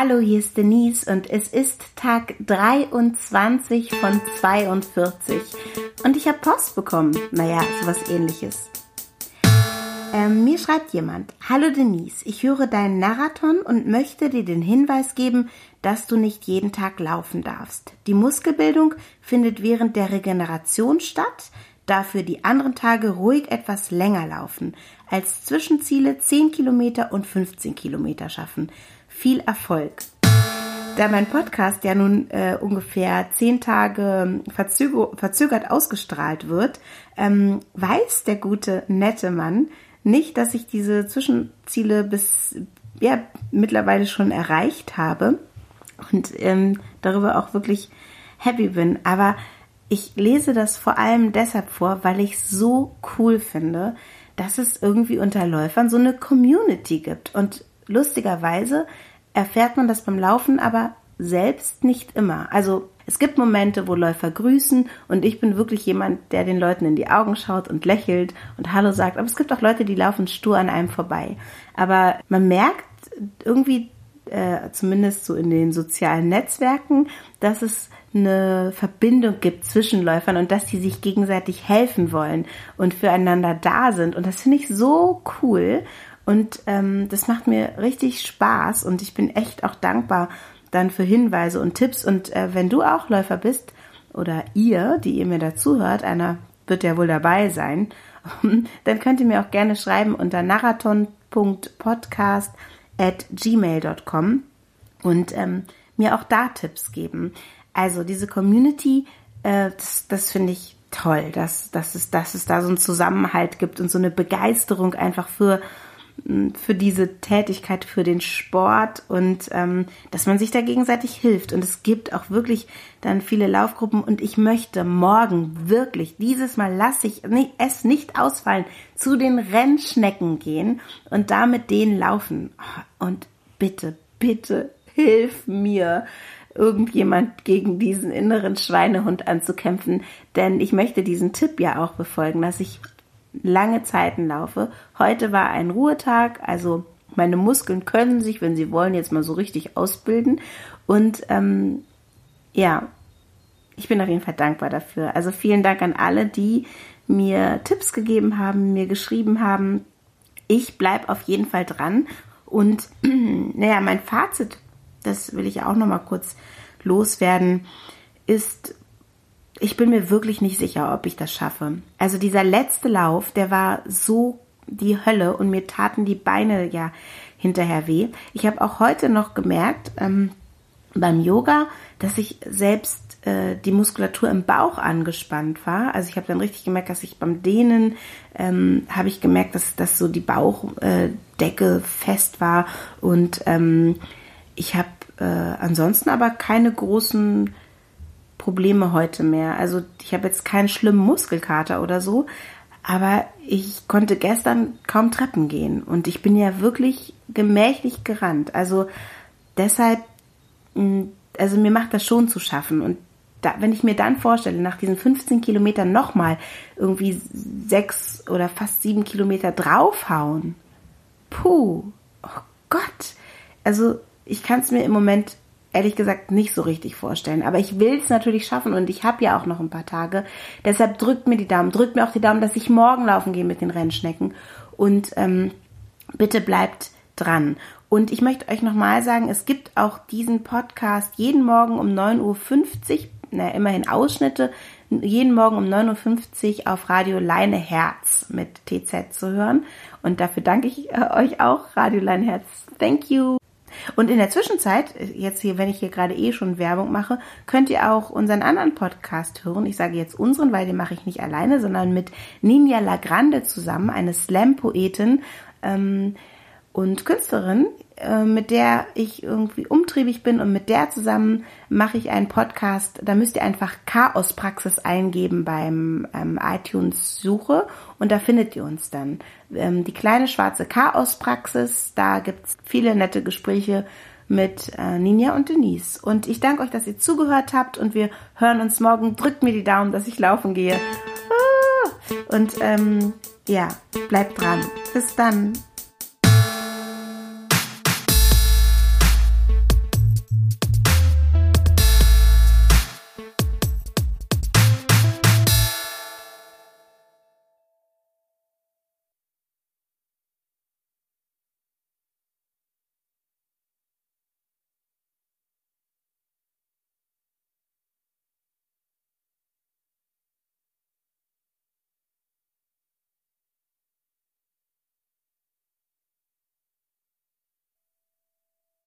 Hallo, hier ist Denise und es ist Tag 23 von 42 und ich habe Post bekommen. Naja, sowas ähnliches. Ähm, mir schreibt jemand, Hallo Denise, ich höre deinen Marathon und möchte dir den Hinweis geben, dass du nicht jeden Tag laufen darfst. Die Muskelbildung findet während der Regeneration statt, dafür die anderen Tage ruhig etwas länger laufen, als Zwischenziele 10 Kilometer und 15 Kilometer schaffen. Viel Erfolg! Da mein Podcast ja nun äh, ungefähr zehn Tage verzögert ausgestrahlt wird, ähm, weiß der gute, nette Mann nicht, dass ich diese Zwischenziele bis ja mittlerweile schon erreicht habe und ähm, darüber auch wirklich happy bin. Aber ich lese das vor allem deshalb vor, weil ich so cool finde, dass es irgendwie unter Läufern so eine Community gibt. Und lustigerweise erfährt man das beim Laufen aber selbst nicht immer. Also es gibt Momente, wo Läufer grüßen und ich bin wirklich jemand, der den Leuten in die Augen schaut und lächelt und Hallo sagt. Aber es gibt auch Leute, die laufen stur an einem vorbei. Aber man merkt irgendwie, äh, zumindest so in den sozialen Netzwerken, dass es eine Verbindung gibt zwischen Läufern und dass die sich gegenseitig helfen wollen und füreinander da sind. Und das finde ich so cool. Und ähm, das macht mir richtig Spaß und ich bin echt auch dankbar dann für Hinweise und Tipps. Und äh, wenn du auch Läufer bist oder ihr, die ihr mir dazuhört, einer wird ja wohl dabei sein, dann könnt ihr mir auch gerne schreiben unter marathon.podcast at gmail.com und ähm, mir auch da Tipps geben. Also diese Community, äh, das, das finde ich toll, dass, dass, es, dass es da so einen Zusammenhalt gibt und so eine Begeisterung einfach für, für diese Tätigkeit, für den Sport und ähm, dass man sich da gegenseitig hilft. Und es gibt auch wirklich dann viele Laufgruppen und ich möchte morgen wirklich, dieses Mal lasse ich es nicht ausfallen, zu den Rennschnecken gehen und da mit denen laufen. Und bitte, bitte, hilf mir irgendjemand gegen diesen inneren Schweinehund anzukämpfen. Denn ich möchte diesen Tipp ja auch befolgen, dass ich lange Zeiten laufe. Heute war ein Ruhetag, also meine Muskeln können sich, wenn sie wollen, jetzt mal so richtig ausbilden. Und ähm, ja, ich bin auf jeden Fall dankbar dafür. Also vielen Dank an alle, die mir Tipps gegeben haben, mir geschrieben haben. Ich bleibe auf jeden Fall dran. Und naja, mein Fazit das will ich auch noch mal kurz loswerden, ist, ich bin mir wirklich nicht sicher, ob ich das schaffe. Also dieser letzte Lauf, der war so die Hölle und mir taten die Beine ja hinterher weh. Ich habe auch heute noch gemerkt ähm, beim Yoga, dass ich selbst äh, die Muskulatur im Bauch angespannt war. Also ich habe dann richtig gemerkt, dass ich beim Dehnen ähm, habe ich gemerkt, dass, dass so die Bauchdecke äh, fest war und ähm, ich habe äh, ansonsten aber keine großen Probleme heute mehr. Also ich habe jetzt keinen schlimmen Muskelkater oder so, aber ich konnte gestern kaum Treppen gehen und ich bin ja wirklich gemächlich gerannt. Also deshalb, also mir macht das schon zu schaffen und da, wenn ich mir dann vorstelle, nach diesen 15 Kilometern nochmal irgendwie sechs oder fast sieben Kilometer draufhauen, puh, oh Gott, also ich kann es mir im Moment ehrlich gesagt nicht so richtig vorstellen. Aber ich will es natürlich schaffen und ich habe ja auch noch ein paar Tage. Deshalb drückt mir die Daumen, drückt mir auch die Daumen, dass ich morgen laufen gehe mit den Rennschnecken. Und ähm, bitte bleibt dran. Und ich möchte euch nochmal sagen, es gibt auch diesen Podcast jeden Morgen um 9.50 Uhr, na, immerhin Ausschnitte, jeden Morgen um 9.50 Uhr auf Radio Leine Herz mit TZ zu hören. Und dafür danke ich äh, euch auch, Radio Leine Herz. Thank you. Und in der Zwischenzeit, jetzt hier, wenn ich hier gerade eh schon Werbung mache, könnt ihr auch unseren anderen Podcast hören. Ich sage jetzt unseren, weil den mache ich nicht alleine, sondern mit Ninja Lagrande zusammen, eine Slam-Poetin ähm, und Künstlerin, äh, mit der ich irgendwie umtriebig bin und mit der zusammen mache ich einen Podcast. Da müsst ihr einfach Chaospraxis eingeben beim ähm, iTunes-Suche und da findet ihr uns dann. Ähm, die kleine schwarze Chaospraxis, da gibt's viele nette Gespräche mit äh, Ninja und Denise. Und ich danke euch, dass ihr zugehört habt und wir hören uns morgen. Drückt mir die Daumen, dass ich laufen gehe. Ah! Und ähm, ja, bleibt dran. Bis dann.